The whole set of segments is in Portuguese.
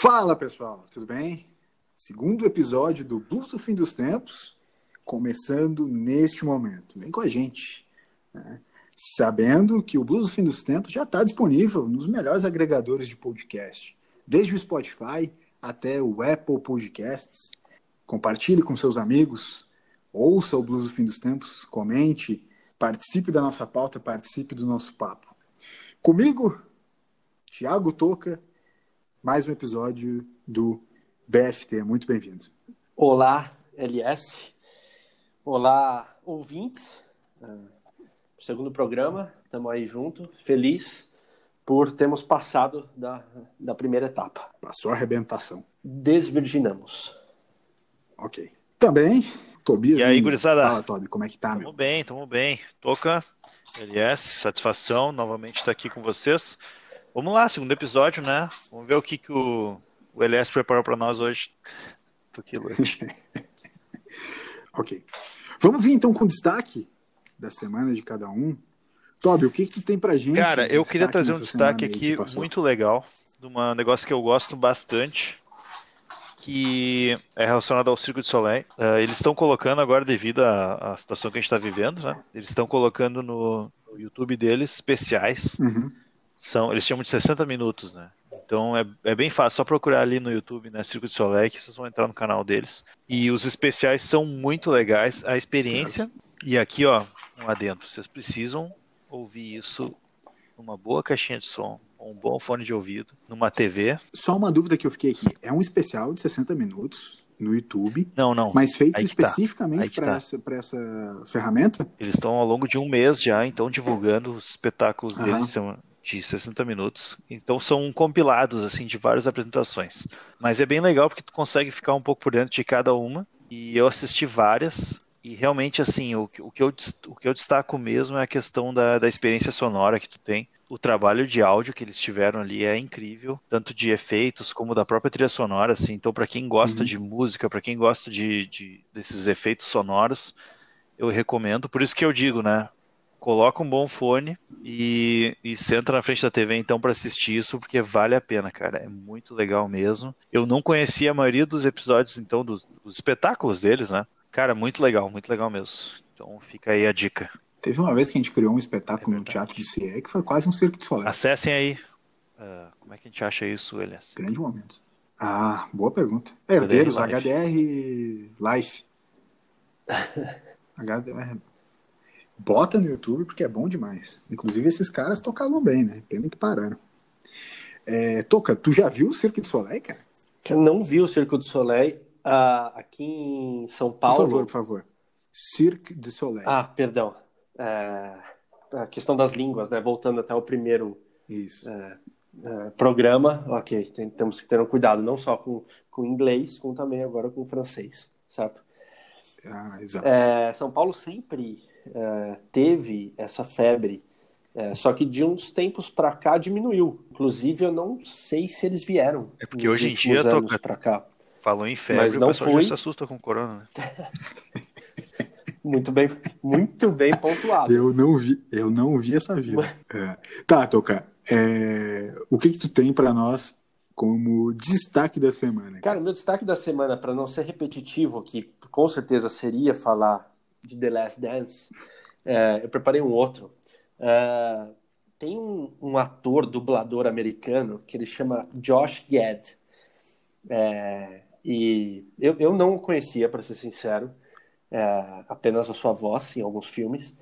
Fala pessoal, tudo bem? Segundo episódio do Blues do Fim dos Tempos, começando neste momento. Vem com a gente. Né? Sabendo que o Blues do Fim dos Tempos já está disponível nos melhores agregadores de podcast, desde o Spotify até o Apple Podcasts. Compartilhe com seus amigos, ouça o Blues do Fim dos Tempos, comente, participe da nossa pauta, participe do nosso papo. Comigo, Tiago Toca, mais um episódio do BFT. Muito bem-vindo. Olá, LS. Olá, ouvintes. Uh, segundo programa, estamos aí junto, feliz por termos passado da, da primeira etapa. Passou a arrebentação. Desvirginamos. Ok. Também, Tobias. E aí, gurizada? Fala, Tobi, como é que tá, tamo meu? bem, tamo bem. Toca, LS, satisfação novamente estar aqui com vocês. Vamos lá, segundo episódio, né? Vamos ver o que, que o, o LS preparou para nós hoje. Tô aqui, ok. Vamos vir então com o destaque da semana de cada um. Tobi, o que, que tu tem pra gente? Cara, eu queria trazer um destaque aqui muito legal, de um negócio que eu gosto bastante, que é relacionado ao Circo de Soleil. Uh, eles estão colocando agora, devido à, à situação que a gente está vivendo, né? Eles estão colocando no, no YouTube deles especiais. Uhum. São, eles chamam de 60 minutos, né? Então é, é bem fácil, só procurar ali no YouTube, né, Circo de Soleil, que vocês vão entrar no canal deles. E os especiais são muito legais, a experiência. E aqui, ó, um adendo, vocês precisam ouvir isso numa boa caixinha de som, um bom fone de ouvido, numa TV. Só uma dúvida que eu fiquei aqui. É um especial de 60 minutos no YouTube, Não, não. mas feito tá. Especificamente que para tá. essa, essa ferramenta? Eles estão ao longo de um mês já, então, divulgando os espetáculos Aham. deles de 60 minutos. Então são compilados assim de várias apresentações. Mas é bem legal porque tu consegue ficar um pouco por dentro de cada uma. E eu assisti várias. E realmente, assim, o, que- o, que eu, o que eu destaco mesmo é a questão da, da experiência sonora que tu tem. O trabalho de áudio que eles tiveram ali é incrível, tanto de efeitos como da própria trilha sonora, assim. Então, para quem gosta Uhum. de música, para quem gosta de, de- desses efeitos sonoros, eu recomendo. Por isso que eu digo, né? Coloca um bom fone e, e senta na frente da TV então para assistir isso, porque vale a pena, cara. É muito legal mesmo. Eu não conhecia a maioria dos episódios, então, dos, dos espetáculos deles, né? Cara, muito legal, muito legal mesmo. Então fica aí a dica. Teve uma vez que a gente criou um espetáculo É no. Teatro de CIE que foi quase um circo de soleil. Acessem aí. Ah, como é que a gente acha isso, Elias? Grande momento. Ah, boa pergunta. Herdeiros, HDR HDR Life. HDR. Bota no YouTube porque é bom demais. Inclusive, esses caras tocavam bem, né? Pena que pararam. É, Toca, tu já viu o Circo de Soleil, cara? Eu não vi o Circo do Soleil ah, aqui em São Por Paulo. favor, por favor. Cirque de Soleil. Ah, perdão. É, a questão das línguas, né? Voltando até o primeiro Isso. é, programa. Ok, tem- temos que ter um cuidado não só com, com inglês, como também agora com francês, certo? Ah, exato. É, São Paulo sempre é, teve essa febre, é, só que de uns tempos para cá diminuiu. Inclusive, eu não sei se eles vieram. É porque hoje em dia, Toca- pra cá. Falou em febre, Mas o não pessoal fui. já se assusta com corona, né? Muito bem, muito bem pontuado. Eu não vi, eu não vi essa vida. É. Tá, Toca. é, o que que tu tem pra nós como destaque da semana? Cara, o meu destaque da semana, para não ser repetitivo, que com certeza seria falar de The Last Dance, é, eu preparei um outro. É, tem um, um ator, dublador americano, que ele chama Josh Gad. É, e eu, eu não o conhecia, para ser sincero, é, apenas a sua voz em alguns filmes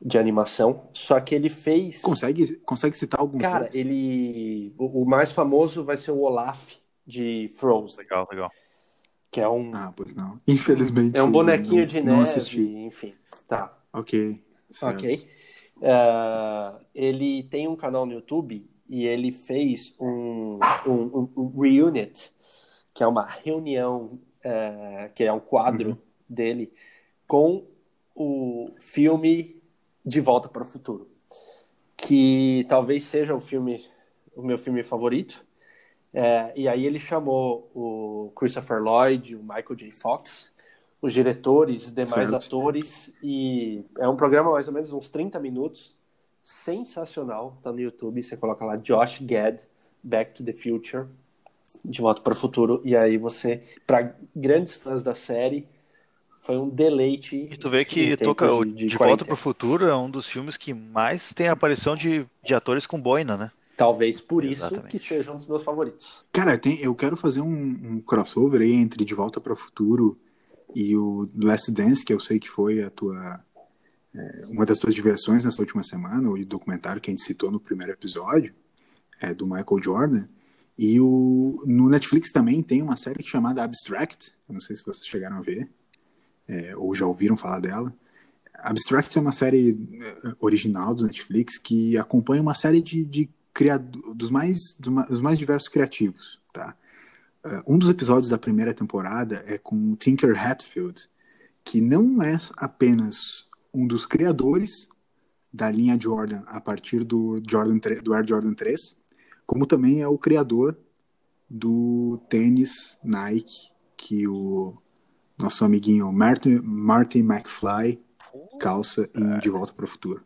de animação. Só que ele fez. Consegue, consegue citar alguns Cara, deles? ele. O, o mais famoso vai ser o Olaf de Frozen, Legal, legal. Que é um, Ah, pois não. Infelizmente. é um bonequinho não- de não neve, assisti. enfim. Tá, Ok. certo. ok. Ah, ele tem um canal no YouTube e ele fez um, um, um- um reunit, que é uma reunião, eh, que é um quadro Uhum. dele, com o filme De Volta para o Futuro. Que talvez seja o filme, o meu filme favorito. É, e aí ele chamou o Christopher Lloyd, o Michael J. Fox, os diretores, os demais Certo. atores, e é um programa mais ou menos uns 30 minutos, sensacional, tá no YouTube, você coloca lá Josh Gad, Back to the Future, De Volta para o Futuro. E aí você, para grandes fãs da série, foi um deleite. E tu vê que toca de, de, de Volta para o Futuro é um dos filmes que mais tem a aparição de, de atores com boina, né? Talvez por Exatamente. isso que seja um dos meus favoritos. Cara, tem, eu quero fazer um, um crossover aí entre De Volta para o Futuro e o Last Dance, que eu sei que foi a tua é, uma das tuas diversões nessa última semana, o documentário que a gente citou no primeiro episódio, é, do Michael Jordan. E o, no Netflix também tem uma série chamada Abstract, eu não sei se vocês chegaram a ver, é, ou já ouviram falar dela. Abstract é uma série é, original do Netflix que acompanha uma série de, de criado, dos, mais, dos mais diversos criativos. Tá? É, um dos episódios da primeira temporada é com Tinker Hatfield, que não é apenas um dos criadores da linha Jordan a partir do, Jordan, do Air Jordan 3, como também é o criador do tênis Nike que o nosso amiguinho Martin, Martin McFly calça em De Volta para o Futuro.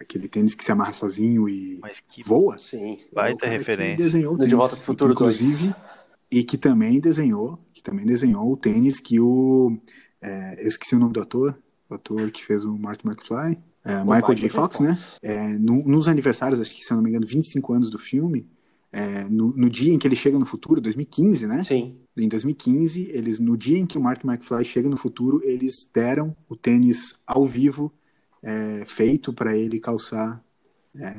Aquele tênis que se amarra sozinho e que... voa. Sim. Vai ter referência. desenhou o tênis, De Volta para o Futuro, inclusive, 2. e que também desenhou, que também desenhou o tênis que o é, eu esqueci o nome do ator, o ator que fez o Martin McFly, é, Michael, Michael J. Fox, Fox, né? É, no, nos aniversários, acho que se eu não me engano, 25 anos do filme, é, no, no, dia em que ele chega no futuro, 2015, né? Sim. Em 2015, eles, no dia em que o Martin McFly chega no futuro, eles deram o tênis ao vivo é, feito para ele calçar. É,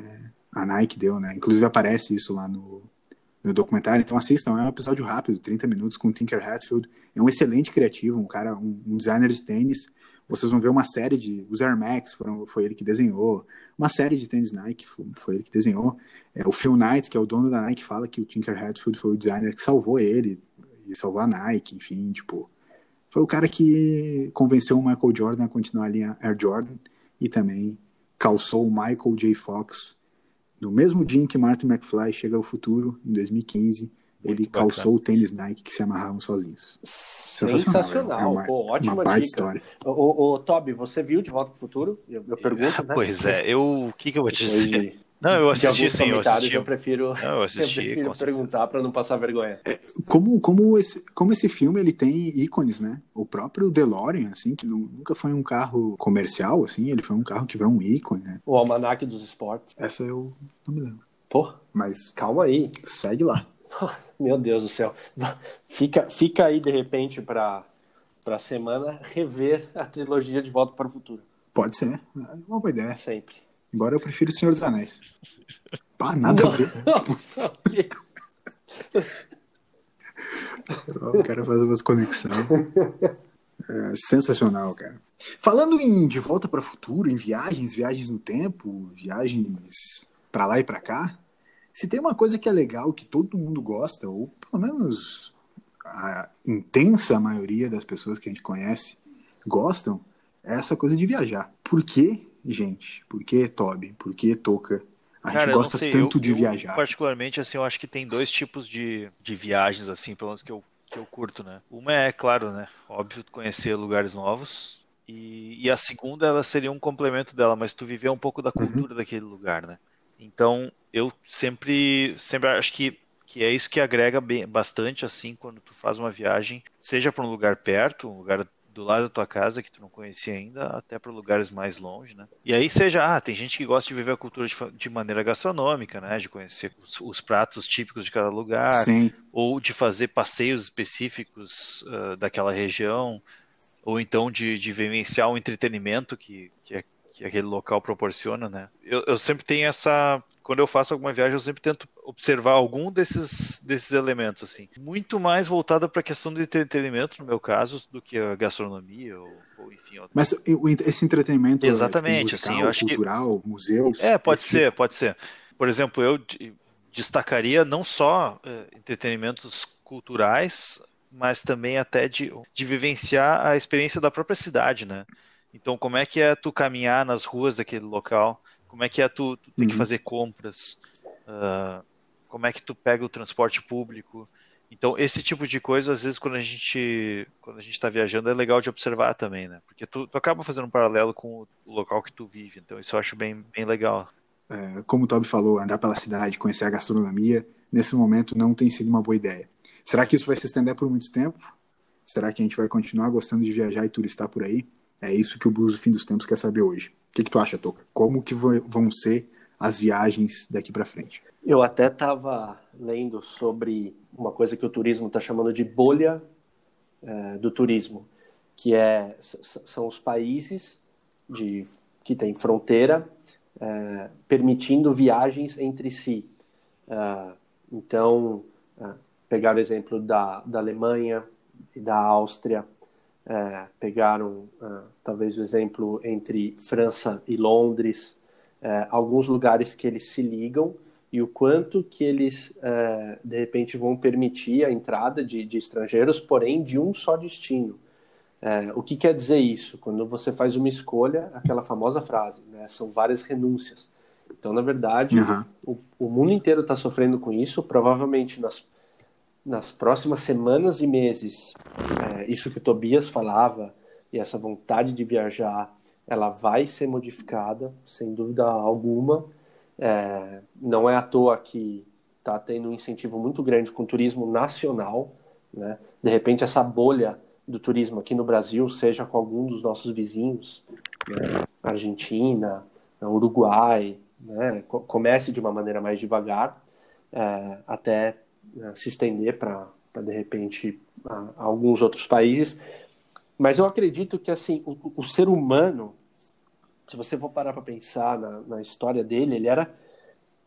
a Nike deu, né? Inclusive aparece isso lá no, no documentário. Então assistam, é um episódio rápido, 30 minutos, com o Tinker Hatfield. É um excelente criativo, um cara, um, um designer de tênis vocês vão ver uma série de. Os Air Max foram, foi ele que desenhou. Uma série de tênis Nike foi, foi ele que desenhou. É, o Phil Knight, que é o dono da Nike, fala que o Tinker Hatfield foi o designer que salvou ele e salvou a Nike, enfim, tipo. Foi o cara que convenceu o Michael Jordan a continuar a linha Air Jordan e também calçou o Michael J. Fox no mesmo dia em que Martin McFly chega ao futuro, em 2015 ele calçou o tênis Nike que se amarravam sozinhos. Sensacional. É uma, Pô, ótima uma dica. história. Ô, ô, Toby, você viu De Volta para o Futuro? Eu, eu pergunto, né? Pois é, eu... O que, que eu vou te dizer? Não, eu assisti sim, eu assisti. Eu prefiro, não, eu assisti, eu prefiro perguntar para não passar vergonha. É, como, como, esse, como esse filme ele tem ícones, né? O próprio DeLorean, assim, que nunca foi um carro comercial, assim, ele foi um carro que virou um ícone, né? O Almanac dos Esportes. Essa eu não me lembro. Pô, mas calma aí. Segue lá. Meu Deus do céu. Fica, fica aí, de repente, para a semana, rever a trilogia de Volta para o Futuro. Pode ser. É uma boa ideia. Sempre. Embora eu prefira o Senhor dos Anéis. Pá, nada a ver. Nossa, o cara faz umas conexões. É, sensacional, cara. Falando em De Volta para o Futuro, em viagens, viagens no tempo, viagens para lá e para cá, se tem uma coisa que é legal, que todo mundo gosta, ou pelo menos a intensa maioria das pessoas que a gente conhece gostam, é essa coisa de viajar. Por que, gente? Por que, Toby? Por que, Toca? A Cara, gente gosta tanto eu, de eu, viajar. Particularmente, assim, eu acho que tem dois tipos de, de viagens, assim, pelo menos que eu, que eu curto, né? Uma é, claro, né? Óbvio, conhecer lugares novos. E, e a segunda, ela seria um complemento dela, mas tu viver um pouco da uhum. cultura uhum. daquele lugar, né? Então, eu sempre, sempre acho que, que é isso que agrega bem, bastante, assim, quando tu faz uma viagem, seja para um lugar perto, um lugar do lado da tua casa que tu não conhecia ainda, até para lugares mais longe, né? E aí seja, ah, tem gente que gosta de viver a cultura de, de maneira gastronômica, né? De conhecer os, os, pratos típicos de cada lugar, Sim. ou de fazer passeios específicos uh, daquela região, ou então de, de vivenciar um entretenimento que, que, é, que aquele local proporciona, né? Eu, eu sempre tenho essa quando eu faço alguma viagem, eu sempre tento observar algum desses, desses elementos, assim. Muito mais voltada para a questão do entretenimento, no meu caso, do que a gastronomia ou, ou enfim. Outra. Mas esse entretenimento Exatamente, é, tipo, musical, assim, eu acho cultural, que... museus... É, pode ser, pode ser. Por exemplo, eu destacaria não só é, entretenimentos culturais, mas também até de, de vivenciar a experiência da própria cidade, né? Então, como é que é tu caminhar nas ruas daquele local? Como é que é tu, tu ter uhum. que fazer compras? Uh, como é que tu pega o transporte público? Então, esse tipo de coisa, às vezes, quando a gente quando a gente está viajando, é legal de observar também, né? Porque tu, tu, acaba fazendo um paralelo com o local que tu vive. Então, isso eu acho bem, bem legal. É, como o Toby falou, andar pela cidade, conhecer a gastronomia, nesse momento não tem sido uma boa ideia. Será que isso vai se estender por muito tempo? Será que a gente vai continuar gostando de viajar e turistar por aí? É isso que o Blues do Fim dos Tempos quer saber hoje. O que, que tu acha, Toca? Como que vão ser as viagens daqui para frente? Eu até estava lendo sobre uma coisa que o turismo está chamando de bolha é, do turismo, que é, são os países de, que têm fronteira é, permitindo viagens entre si. É, então, é, pegar o exemplo da, da Alemanha e da Áustria, é, pegaram é, talvez o exemplo entre França e Londres, é, alguns lugares que eles se ligam e o quanto que eles é, de repente vão permitir a entrada de, de estrangeiros, porém de um só destino. É, o que quer dizer isso? Quando você faz uma escolha, aquela famosa frase, né, são várias renúncias. Então, na verdade, uhum. o, o, mundo inteiro está sofrendo com isso. Provavelmente nas, nas próximas semanas e meses, é, isso que o Tobias falava e essa vontade de viajar, ela vai ser modificada, sem dúvida alguma. É, não é à toa que está tendo um incentivo muito grande com o turismo nacional. Né? De repente, essa bolha do turismo aqui no Brasil, seja com algum dos nossos vizinhos, né? Argentina, Uruguai, né? comece de uma maneira mais devagar, é, até né, se estender para, de repente, a, a alguns outros países. Mas eu acredito que assim o, o ser humano se você for parar para pensar na, na, história dele, ele era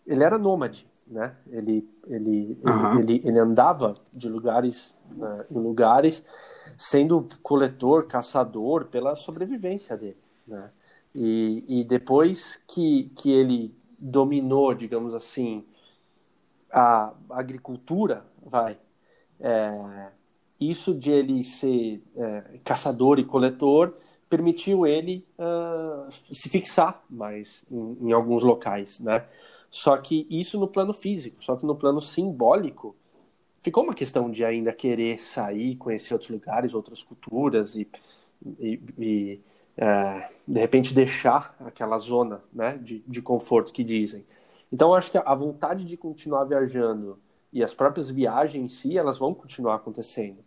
ele era nômade, né? Ele ele, uhum. ele, ele, andava de lugares uh, em lugares, sendo coletor, caçador pela sobrevivência dele, né? E, e depois que, que ele dominou, digamos assim, a agricultura, vai, é, isso de ele ser é, caçador e coletor permitiu ele uh, se fixar mais em, em, alguns locais, né? Só que isso no plano físico, só que no plano simbólico ficou uma questão de ainda querer sair, conhecer outros lugares, outras culturas e, e, e uh, de repente deixar aquela zona, né, de, de conforto que dizem. Então acho que a vontade de continuar viajando e as próprias viagens em si, elas vão continuar acontecendo.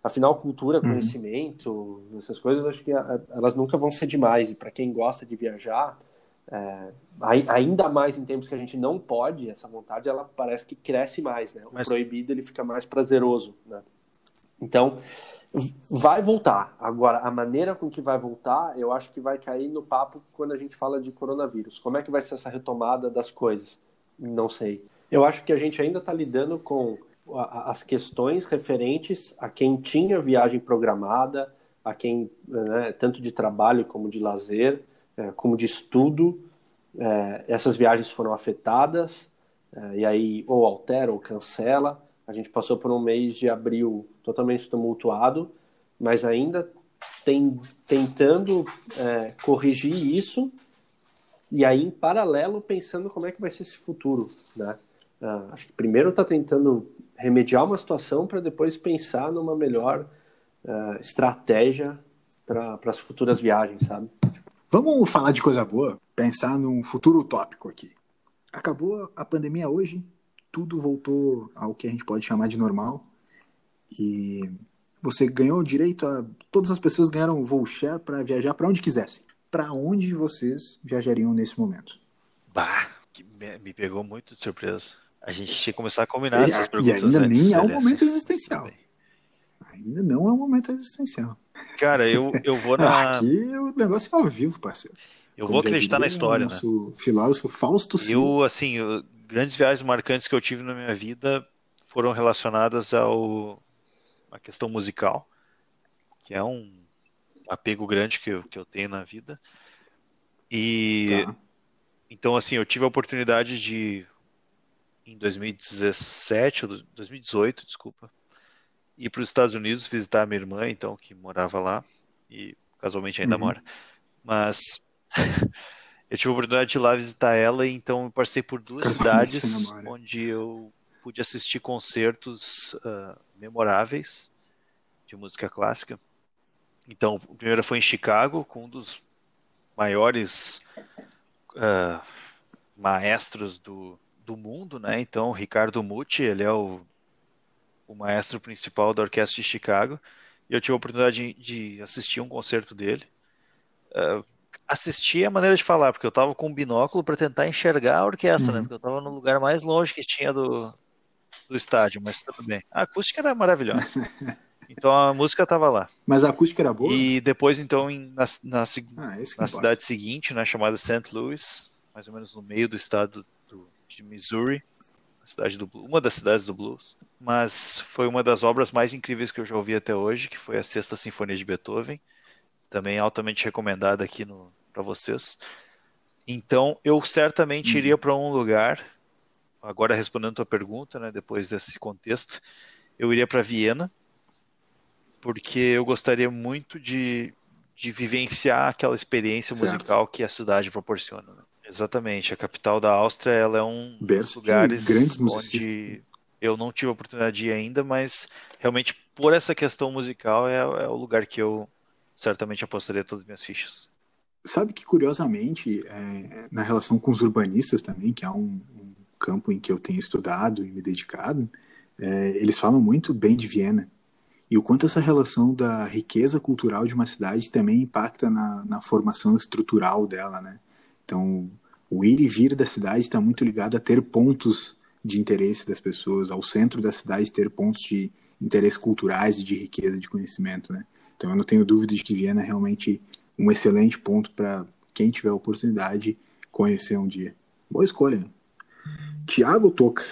Afinal, cultura, uhum. conhecimento, uhum. essas coisas, acho que elas nunca vão ser demais. E para quem gosta de viajar, é, ainda mais em tempos que a gente não pode, essa vontade ela parece que cresce mais, né? O Mas... proibido ele fica mais prazeroso, né? Então, vai voltar. Agora, a maneira com que vai voltar, eu acho que vai cair no papo quando a gente fala de coronavírus. Como é que vai ser essa retomada das coisas? Não sei. Eu acho que a gente ainda está lidando com as questões referentes a quem tinha viagem programada, a quem, né, tanto de trabalho como de lazer, é, como de estudo, é, essas viagens foram afetadas, é, e aí ou altera ou cancela. A gente passou por um mês de abril totalmente tumultuado, mas ainda tem, tentando é, corrigir isso, e aí em paralelo pensando como é que vai ser esse futuro, né? Uh, acho que primeiro está tentando remediar uma situação para depois pensar numa melhor uh, estratégia para as futuras viagens, sabe? Vamos falar de coisa boa, pensar num futuro utópico aqui. Acabou a pandemia hoje, tudo voltou ao que a gente pode chamar de normal e você ganhou direito a todas as pessoas ganharam voo share para viajar para onde quisessem. Para onde vocês viajariam nesse momento? Bah, me pegou muito de surpresa. A gente tinha que começar a combinar e, essas perguntas. E ainda antes, nem é um momento existencial. Ainda não é um momento existencial. Cara, eu, eu vou na. Aqui o negócio é ao vivo, parceiro. Eu Como vou acreditar diria, na história, né? Filósofo Fausto Eu, assim, eu, grandes viagens marcantes que eu tive na minha vida foram relacionadas ao a questão musical, que é um apego grande que eu, que eu tenho na vida. E tá. então, assim, eu tive a oportunidade de em 2017 ou 2018, desculpa, ir para os Estados Unidos visitar a minha irmã, então, que morava lá, e casualmente ainda uhum. mora. Mas eu tive a oportunidade de ir lá visitar ela, então eu passei por duas cidades onde eu pude assistir concertos uh, memoráveis de música clássica. Então, o primeiro foi em Chicago, com um dos maiores uh, maestros do, do mundo, né? Então, Ricardo Mucci, ele é o o maestro principal da orquestra de Chicago, e eu tive a oportunidade de, de assistir um concerto dele. Uh, assistir é a maneira de falar, porque eu estava com um binóculo para tentar enxergar a orquestra, né? uhum. né? Porque eu estava no lugar mais longe que tinha do, do estádio, mas tudo bem. A acústica era maravilhosa. Então a música estava lá. Mas a acústica era boa? E depois, então, em, na, na, ah, na cidade seguinte, né, chamada St. Louis, mais ou menos no meio do estado do, de Missouri, cidade do, uma das cidades do blues, mas foi uma das obras mais incríveis que eu já ouvi até hoje, que foi a Sexta Sinfonia de Beethoven, também altamente recomendada aqui para vocês. Então, eu certamente hum. iria para um lugar agora respondendo a tua pergunta, né, depois desse contexto, eu iria para Viena, porque eu gostaria muito de, de vivenciar aquela experiência certo. musical que a cidade proporciona. Né? Exatamente, a capital da Áustria ela é um dos lugares onde eu não tive a oportunidade de ir ainda, mas realmente por essa questão musical é, é o lugar que eu certamente apostaria todas as minhas fichas. Sabe que curiosamente, é, na relação com os urbanistas também, que há um, campo em que eu tenho estudado e me dedicado, é, eles falam muito bem de Viena. E o quanto essa relação da riqueza cultural de uma cidade também impacta na, na formação estrutural dela, né? Então, o ir e vir da cidade está muito ligado a ter pontos de interesse das pessoas, ao centro da cidade ter pontos de interesse culturais e de riqueza de conhecimento, né? Então, eu não tenho dúvida de que Viena é realmente um excelente ponto para quem tiver a oportunidade conhecer um dia. Boa escolha. Tiago Toca,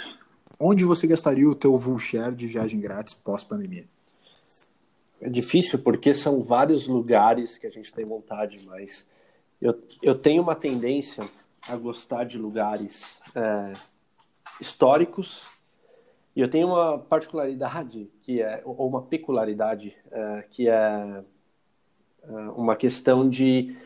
onde você gastaria o teu share de viagem grátis pós-pandemia? É difícil porque são vários lugares que a gente tem vontade, mas eu, eu tenho uma tendência a gostar de lugares é, históricos e eu tenho uma particularidade que é ou uma peculiaridade é, que é, é uma questão de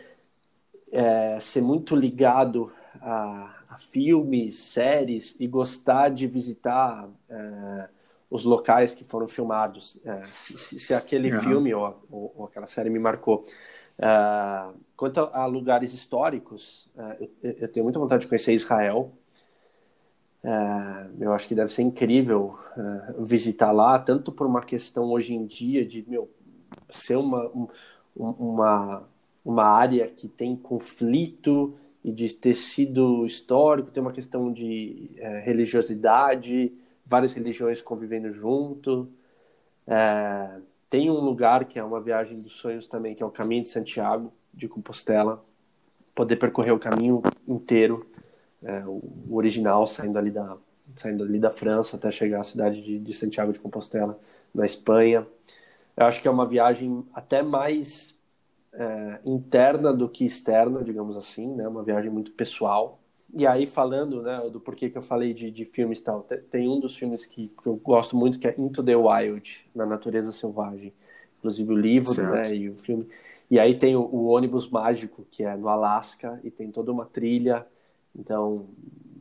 é, ser muito ligado a filmes, séries e gostar de visitar é, os locais que foram filmados. É, se, se, aquele uhum. filme ou, ou, ou, aquela série me marcou. Quanto a, a, lugares históricos, eu, eu, tenho muita vontade de conhecer Israel. É, eu acho que deve ser incrível é, visitar lá, tanto por uma questão hoje em dia de meu, ser uma, um, uma, uma área que tem conflito e de tecido histórico, tem uma questão de é, religiosidade, várias religiões convivendo junto. É, tem um lugar que é uma viagem dos sonhos também, que é o Caminho de Santiago, de Compostela. Poder percorrer o caminho inteiro, é, o, original, saindo ali, da, saindo ali da França até chegar à cidade de, de Santiago de Compostela, na Espanha. Eu acho que é uma viagem até mais é, interna do que externa, digamos assim, né? Uma viagem muito pessoal. E aí, falando né, do porquê que eu falei de, de filmes tal, tem um dos filmes que, que, eu gosto muito que é Into the Wild, Na Natureza Selvagem. Inclusive o livro né, e o filme. E aí tem o, o, ônibus mágico, que é no Alasca, e tem toda uma trilha. Então,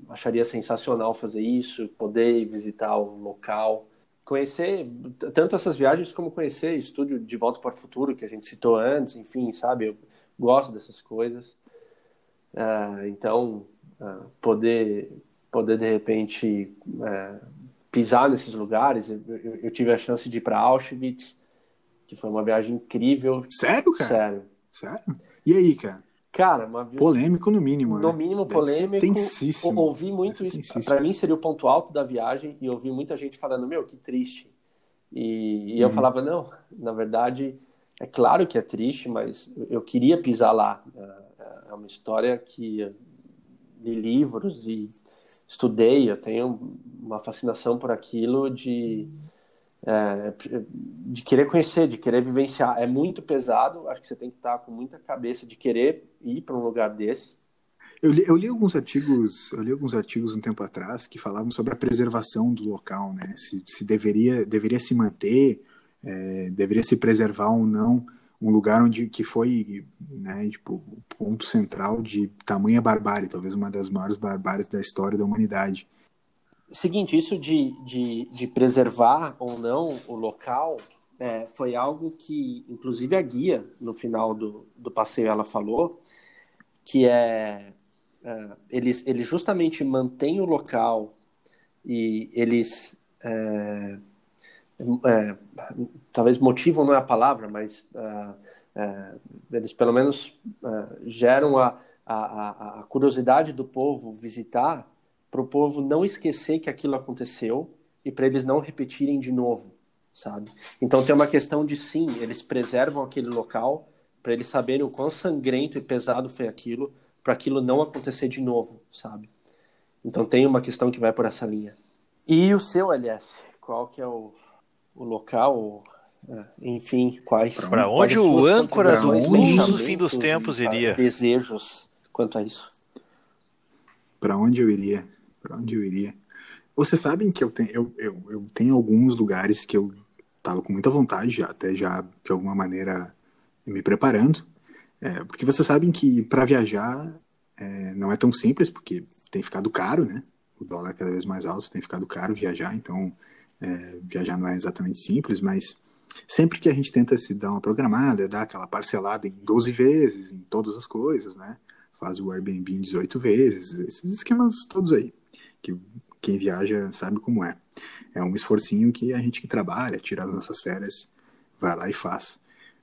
acharia sensacional fazer isso, poder visitar o local conhecer tanto essas viagens como conhecer estúdio de Volta para o Futuro que a gente citou antes, enfim, sabe? Eu gosto dessas coisas. Uh, então, uh, poder poder de repente uh, pisar nesses lugares. Eu, eu, eu, tive a chance de ir para Auschwitz, que foi uma viagem incrível. Sério, cara? Sério. Sério? E aí, cara? Cara, uma... polêmico no mínimo, No né? mínimo polêmico. Tensíssimo. Ouvi muito isso. Para mim seria o ponto alto da viagem e ouvi muita gente falando, meu, que triste. E, e eu uhum. falava, não, na verdade, é claro que é triste, mas eu queria pisar lá. É, é uma história que li livros e estudei, eu tenho uma fascinação por aquilo de é, de querer conhecer, de querer vivenciar. É muito pesado, acho que você tem que estar com muita cabeça de querer ir para um lugar desse. Eu li, eu li, alguns artigos, eu li alguns artigos um tempo atrás que falavam sobre a preservação do local, né? Se, se deveria, deveria se manter, é, deveria se preservar ou não um lugar onde que foi, né, tipo, o ponto central de tamanha barbárie, talvez uma das maiores barbáries da história da humanidade seguinte, isso de, de, de preservar ou não o local é, foi algo que, inclusive, a guia, no final do, do passeio, ela falou, que é, é eles, eles justamente mantêm o local e eles é, é, talvez motivam não é a palavra, mas uh, uh, eles pelo menos geram a, a, a, curiosidade do povo visitar para o povo não esquecer que aquilo aconteceu e para eles não repetirem de novo, sabe? Então tem uma questão de sim, eles preservam aquele local para eles saberem o quão sangrento e pesado foi aquilo, para aquilo não acontecer de novo, sabe? Então tem uma questão que vai por essa linha. E o seu, LS? Qual que é o, o local, é, enfim, quais. Para onde o âncora do uso fim dos tempos iria? Desejos quanto a isso. Para onde eu iria? Para onde eu iria? Vocês sabem que eu tenho, eu, eu, eu tenho alguns lugares que eu estava com muita vontade, até já de alguma maneira me preparando, é, porque vocês sabem que para viajar é, não é tão simples, porque tem ficado caro, né? O dólar cada vez mais alto, tem ficado caro viajar, então é, viajar não é exatamente simples, mas sempre que a gente tenta se dar uma programada, dar aquela parcelada em 12 vezes, em todas as coisas, né? Faz o Airbnb em 18 vezes, esses esquemas todos aí, que quem viaja sabe como é. É um esforcinho que a gente que trabalha, tira as nossas férias, vai lá e faz.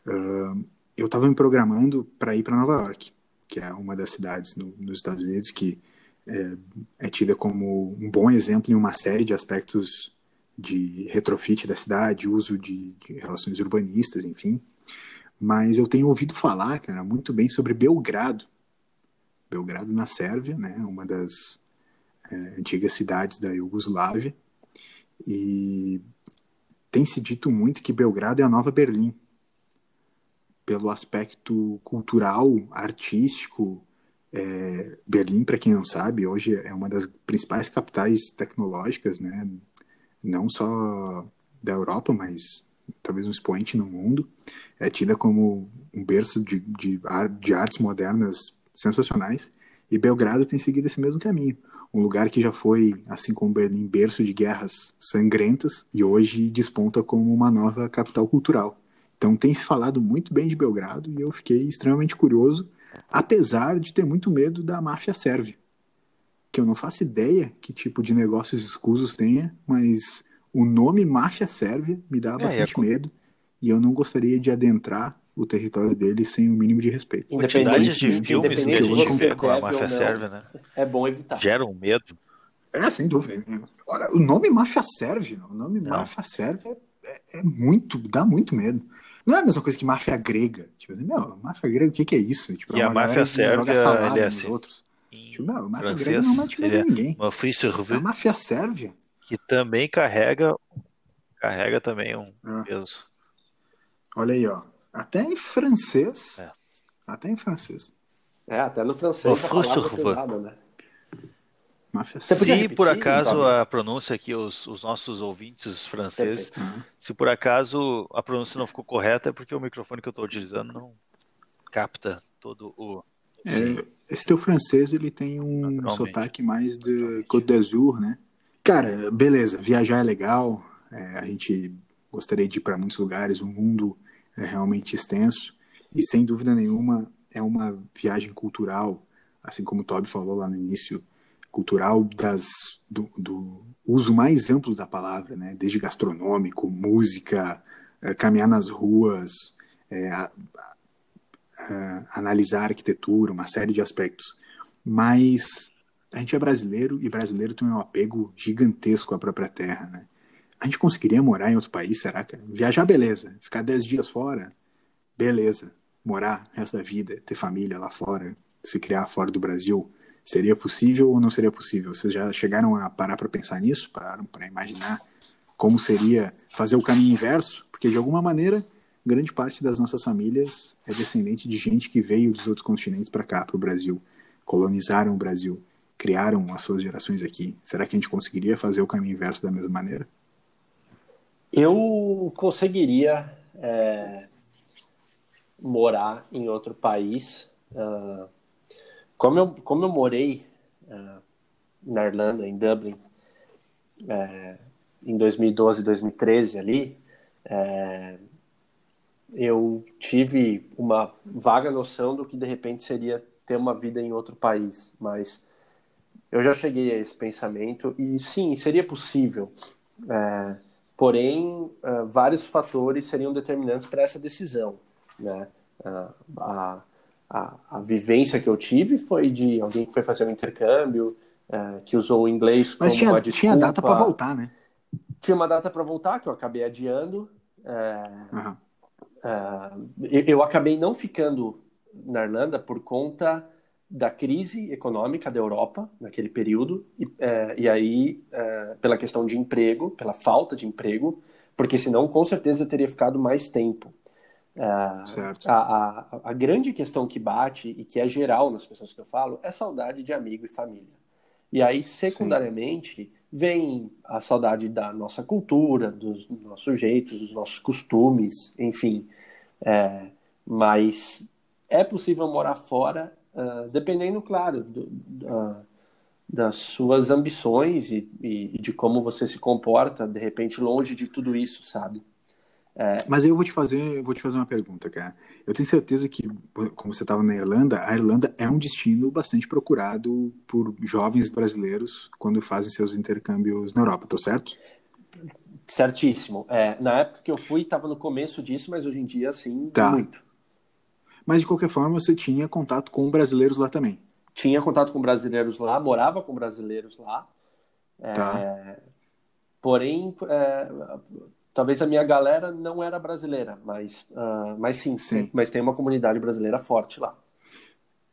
Uh, eu estava me programando para ir para Nova York, que é uma das cidades no, nos Estados Unidos que é, é tida como um bom exemplo em uma série de aspectos de retrofit da cidade, uso de, de, relações urbanistas, enfim. Mas eu tenho ouvido falar, cara, muito bem sobre Belgrado. Belgrado na Sérvia, né, uma das é, antigas cidades da Iugoslávia. E tem se dito muito que Belgrado é a nova Berlim, pelo aspecto cultural, artístico. É, Berlim, para quem não sabe, hoje é uma das principais capitais tecnológicas, né, não só da Europa, mas talvez um expoente no mundo, é tida como um berço de, de, de artes modernas sensacionais, e Belgrado tem seguido esse mesmo caminho. Um lugar que já foi, assim como Berlim, berço de guerras sangrentas, e hoje desponta como uma nova capital cultural. Então tem se falado muito bem de Belgrado, e eu fiquei extremamente curioso, apesar de ter muito medo da máfia sérvia que eu não faço ideia que tipo de negócios escusos tenha, mas o nome máfia sérvia me dá é, bastante é, medo e eu não gostaria de adentrar o território dele sem o mínimo de respeito. Quantidade de filmes que a gente vê com a máfia sérvia, né? É bom evitar. Gera um medo. É, sem dúvida. Olha, o nome máfia sérvia, o nome não. máfia sérvia é, é, muito, dá muito medo. Não é a mesma coisa que máfia grega. Tipo, meu, máfia grega, o que, que é isso? Tipo, e a máfia sérvia, ele é assim. Outros não, a máfia francês, não mete medo ninguém. Uma a máfia sérvia. Que também carrega, carrega também um ah. peso. Olha aí, ó. Até em francês. É. Até em francês. É, até no francês. A pesada, né? Máfia se por acaso a pronúncia aqui, os, os nossos ouvintes franceses, uhum. se por acaso a pronúncia não ficou correta, é porque o microfone que eu estou utilizando não capta todo o é, esse teu francês, ele tem um sotaque mais de Côte d'Azur, né? Cara, beleza, viajar é legal, é, a gente gostaria de ir para muitos lugares, o mundo é realmente extenso, e sem dúvida nenhuma é uma viagem cultural, assim como o Toby falou lá no início, cultural das, do, do uso mais amplo da palavra, né? desde gastronômico, música, é, caminhar nas ruas, é, a, uh, analisar arquitetura, uma série de aspectos. Mas a gente é brasileiro e brasileiro tem um apego gigantesco à própria terra, né? A gente conseguiria morar em outro país, será, que Viajar, beleza. Ficar 10 dias fora, beleza. Morar o resto da vida, ter família lá fora, se criar fora do Brasil, seria possível ou não seria possível? Vocês já chegaram a parar para pensar nisso? Pararam para imaginar como seria fazer o caminho inverso? Porque de alguma maneira grande parte das nossas famílias é descendente de gente que veio dos outros continentes para cá, para o Brasil, colonizaram o Brasil, criaram as suas gerações aqui. Será que a gente conseguiria fazer o caminho inverso da mesma maneira? Eu conseguiria é, morar em outro país. Uh, como, eu, como eu morei uh, na Irlanda, em Dublin, é, em 2012, 2013 ali, é, eu tive uma vaga noção do que de repente seria ter uma vida em outro país, mas eu já cheguei a esse pensamento e sim, seria possível, é, porém, uh, vários fatores seriam determinantes para essa decisão. Né? Uh, a, a, a, vivência que eu tive foi de alguém que foi fazer um intercâmbio, uh, que usou o inglês Mas como tinha, uma desculpa. tinha data para voltar, né? Tinha uma data para voltar, que eu acabei adiando. Uhum. eu, eu acabei não ficando na Irlanda por conta da crise econômica da Europa naquele período e, é, e aí é, pela questão de emprego, pela falta de emprego, porque senão com certeza eu teria ficado mais tempo. É. A, a, a, grande questão que bate e que é geral nas pessoas que eu falo é saudade de amigo e família. E aí secundariamente Sim. vem a saudade da nossa cultura, dos nossos jeitos, dos nossos costumes, enfim. Mas é possível morar fora uh, dependendo, claro, do, uh, das suas ambições e, e, de como você se comporta, de repente, longe de tudo isso, sabe? É... Mas eu vou te fazer, eu vou te fazer uma pergunta, cara. Eu tenho certeza que, como você estava na Irlanda, a Irlanda é um destino bastante procurado por jovens brasileiros quando fazem seus intercâmbios na Europa, tô certo? Certíssimo. É, na época que eu fui, estava no começo disso, mas hoje em dia, sim, tá. muito. Mas de qualquer forma, você tinha contato com brasileiros lá também. Tinha contato com brasileiros lá, morava com brasileiros lá. Tá. É, porém, é, talvez a minha galera não era brasileira, mas, uh, mas sim, sim, mas tem uma comunidade brasileira forte lá.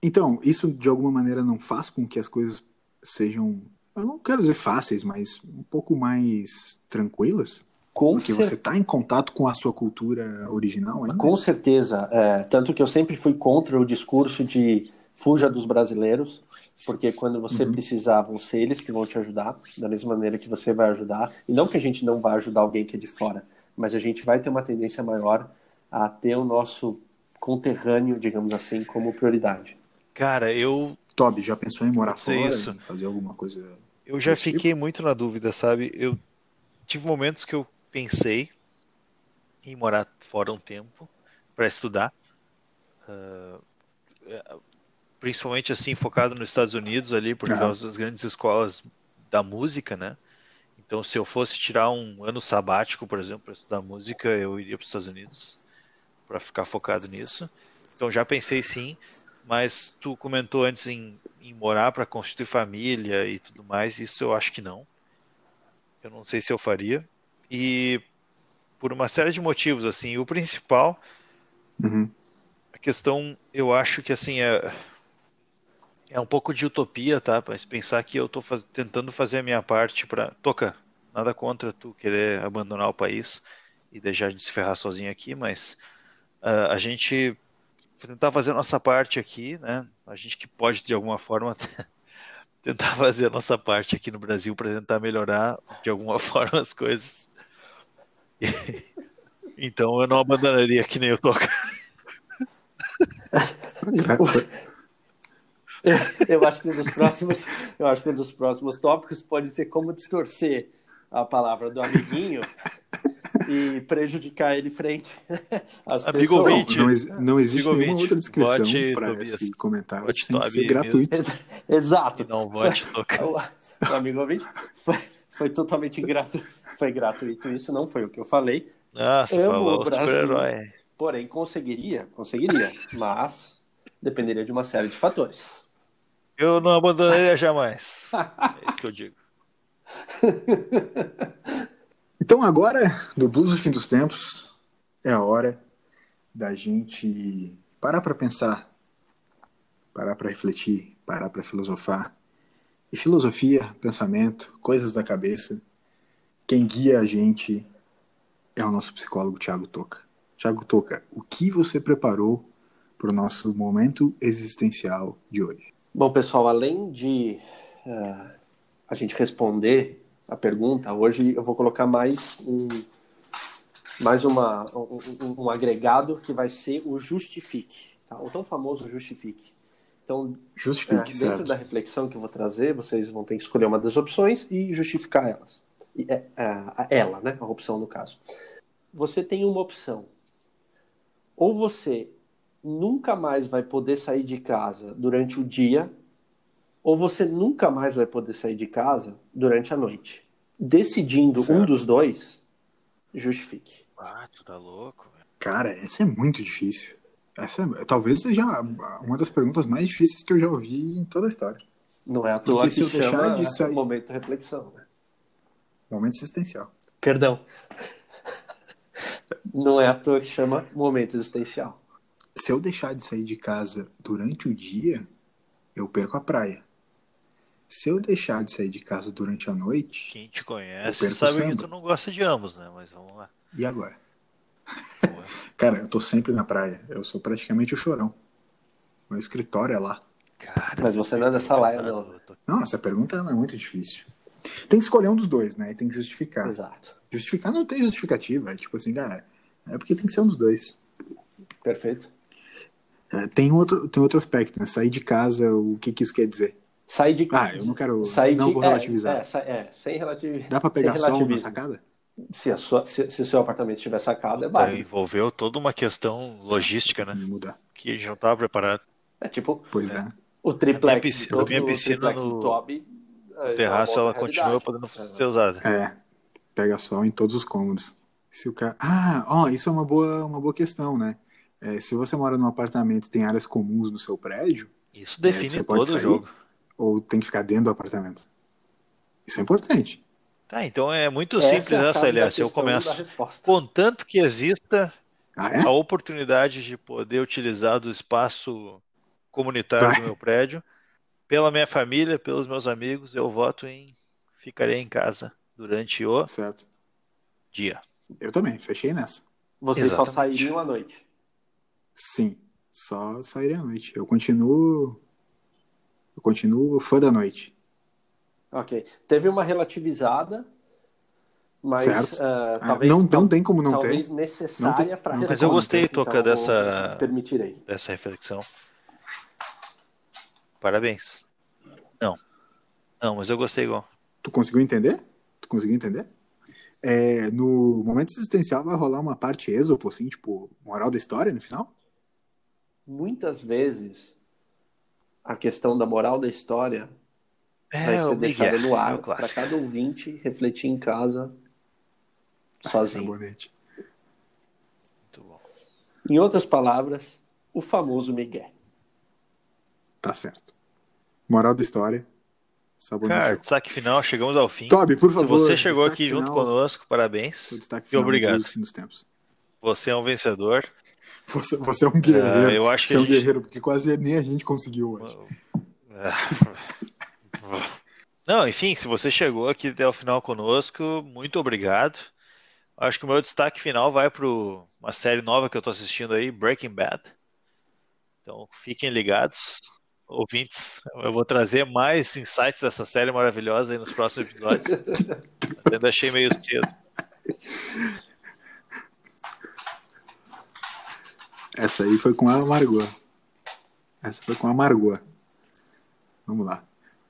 Então, isso de alguma maneira não faz com que as coisas sejam, eu não quero dizer fáceis, mas um pouco mais tranquilas? Com Porque cer... você está em contato com a sua cultura original ainda? Com certeza. É, tanto que eu sempre fui contra o discurso de fuja dos brasileiros, porque quando você uhum. precisar, vão ser eles que vão te ajudar, da mesma maneira que você vai ajudar. E não que a gente não vá ajudar alguém que é de fora, mas a gente vai ter uma tendência maior a ter o nosso conterrâneo, digamos assim, como prioridade. Cara, eu. Toby, já pensou em morar fora? Isso. Fazer alguma coisa. Eu já fiquei tipo? muito na dúvida, sabe? Eu tive momentos que eu pensei em morar fora um tempo para estudar, uh, principalmente assim focado nos Estados Unidos ali por causa das grandes escolas da música, né? Então, se eu fosse tirar um ano sabático, por exemplo, para estudar música, eu iria para os Estados Unidos para ficar focado nisso. Então, já pensei sim, mas tu comentou antes em, em morar para constituir família e tudo mais, isso eu acho que não. Eu não sei se eu faria e por uma série de motivos assim o principal uhum. a questão eu acho que assim é é um pouco de utopia tá? Mas pensar que eu estou faz... tentando fazer a minha parte para toca nada contra tu querer abandonar o país e deixar de se ferrar sozinho aqui mas uh, a gente tentar fazer a nossa parte aqui né? A gente que pode de alguma forma tentar fazer a nossa parte aqui no Brasil para tentar melhorar de alguma forma as coisas então eu não abandonaria que nem o Toca. eu acho que um dos próximos, eu acho que um dos próximos tópicos pode ser como distorcer a palavra do amiguinho e prejudicar ele frente às Amigo pessoas. Ouvinte, não, não existe Amigo nenhuma outra descrição para esse comentário vote sem ser gratuito. Exato. Não vote tocar. O, o amigo ouvinte foi, foi totalmente gratuito foi gratuito isso, não foi o que eu falei. Nossa, Amo falou o super-herói. Porém, conseguiria, conseguiria, mas dependeria de uma série de fatores. Eu não abandonaria jamais. é isso que eu digo. Então agora, do Blues do Fim dos Tempos, é a hora da gente parar para pensar, parar para refletir, parar para filosofar. E filosofia, pensamento, coisas da cabeça, quem guia a gente é o nosso psicólogo Tiago Toca. Tiago Toca, o que você preparou para o nosso momento existencial de hoje? Bom, pessoal, além de uh, a gente responder a pergunta, hoje eu vou colocar mais um, mais uma, um, um agregado que vai ser o justifique, tá? o tão famoso justifique. Então, justifique, uh, dentro certo. da reflexão que eu vou trazer, vocês vão ter que escolher uma das opções e justificar elas. É, ela, né? A opção no caso. Você tem uma opção. Ou você nunca mais vai poder sair de casa durante o dia, ou você nunca mais vai poder sair de casa durante a noite. Decidindo certo. um dos dois, Justifique. Ah, tu tá louco, velho. Cara, essa é muito difícil. Essa é- talvez seja uma das perguntas mais difíceis que eu já ouvi em toda a história. Não é à toa Porque se que eu deixar chama de sair- momento de reflexão. Né? Momento existencial. Perdão. Não é à toa que chama momento existencial. Se eu deixar de sair de casa durante o dia, eu perco a praia. Se eu deixar de sair de casa durante a noite, Quem te conhece sabe que tu não gosta de ambos, né? Mas vamos lá. e agora? Cara, eu tô sempre na praia. Eu sou praticamente o chorão. Meu escritório é lá. Cara, Mas você não é dessa pergunta laia, não. Não, essa pergunta é muito difícil. Tem que escolher um dos dois, né? E tem que justificar. Exato. Justificar não tem justificativa. É tipo assim, ah, é porque tem que ser um dos dois. Perfeito. É, tem, outro, tem outro aspecto, né? Sair de casa, o que, que isso quer dizer? Sair de Ah, eu não quero. sair não de, vou é, relativizar. É, sa- é, sem relatividade. Dá pra pegar sol na sacada? Se, a sua, se, se o seu apartamento estiver sacado, é Tá, válido. envolveu toda uma questão logística, né? Mudar. Que a gente não estava preparado. É tipo Pois é. o triplex. A minha piscina- todo a minha o piscina triplex no- do Toby. É, O terraço é uma ela continua podendo É. ser usada. É. Pega sol em todos os cômodos. Se o cara. Ah, ó, isso é uma boa, uma boa questão, né? É, se você mora num apartamento e tem áreas comuns no seu prédio, Isso define você pode todo o jogo. ou tem que ficar dentro do apartamento? Isso é importante. Tá, então é muito Essa simples é essa, aliás. Eu começo. Contanto que exista Ah, é? a oportunidade de poder utilizar do espaço comunitário Vai. do meu prédio, pela minha família, pelos meus amigos, eu voto em ficarei em casa durante o Certo. dia. Eu também, fechei nessa. Vocês só Exatamente. sairiam à noite. Sim, só sairei à noite. Eu continuo. Eu continuo fã da noite. Ok. Teve uma relativizada, mas Certo. ah, Ah, talvez, não, não tem como não talvez ter. necessária para Mas eu gostei. Toca, Então, dessa, Permitirei. dessa reflexão. Parabéns. Não. Não, mas eu gostei igual. Tu conseguiu entender? Tu conseguiu entender? É, no momento existencial vai rolar uma parte êxopo, assim, tipo, moral da história no final? Muitas vezes a questão da moral da história vai É, ser o deixada no é ar para cada ouvinte refletir em casa sozinho. Sabonete. Muito bom. Em outras palavras, o famoso Miguel. Tá certo. Moral da história. Sabonete. Cara, destaque final, chegamos ao fim. Toby, por Se favor. você chegou aqui junto final, conosco, parabéns. E obrigado. dos tempos. Você é um vencedor. Você, você é um guerreiro. Ah, eu acho que você é um gente- guerreiro, porque quase nem a gente conseguiu hoje. Não, enfim, se você chegou aqui até o final conosco, muito obrigado. Acho que o meu destaque final vai para uma série nova que eu tô assistindo aí, Breaking Bad. Então, fiquem ligados, ouvintes. Eu vou trazer mais insights dessa série maravilhosa aí nos próximos episódios. Eu ainda achei meio cedo. Essa aí foi com a Margot. Essa foi com a Margot. Vamos lá.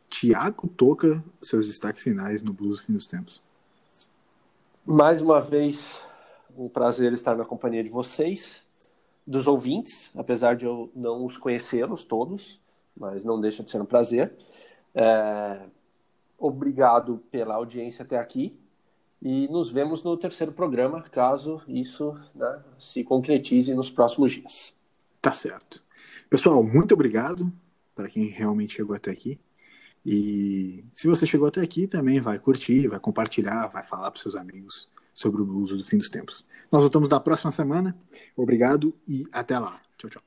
Tiago Toca, seus destaques finais no Blues Fim dos Tempos. Mais uma vez, um prazer estar na companhia de vocês, dos ouvintes, apesar de eu não os conhecê-los todos, mas não deixa de ser um prazer. É, Obrigado pela audiência até aqui e nos vemos no terceiro programa, caso isso né, se concretize nos próximos dias. Tá certo. Pessoal, muito obrigado para quem realmente chegou até aqui. E se você chegou até aqui, também vai curtir, vai compartilhar, vai falar para seus amigos sobre o blues do fim dos tempos. Nós voltamos na próxima semana. Obrigado e até lá. Tchau, tchau.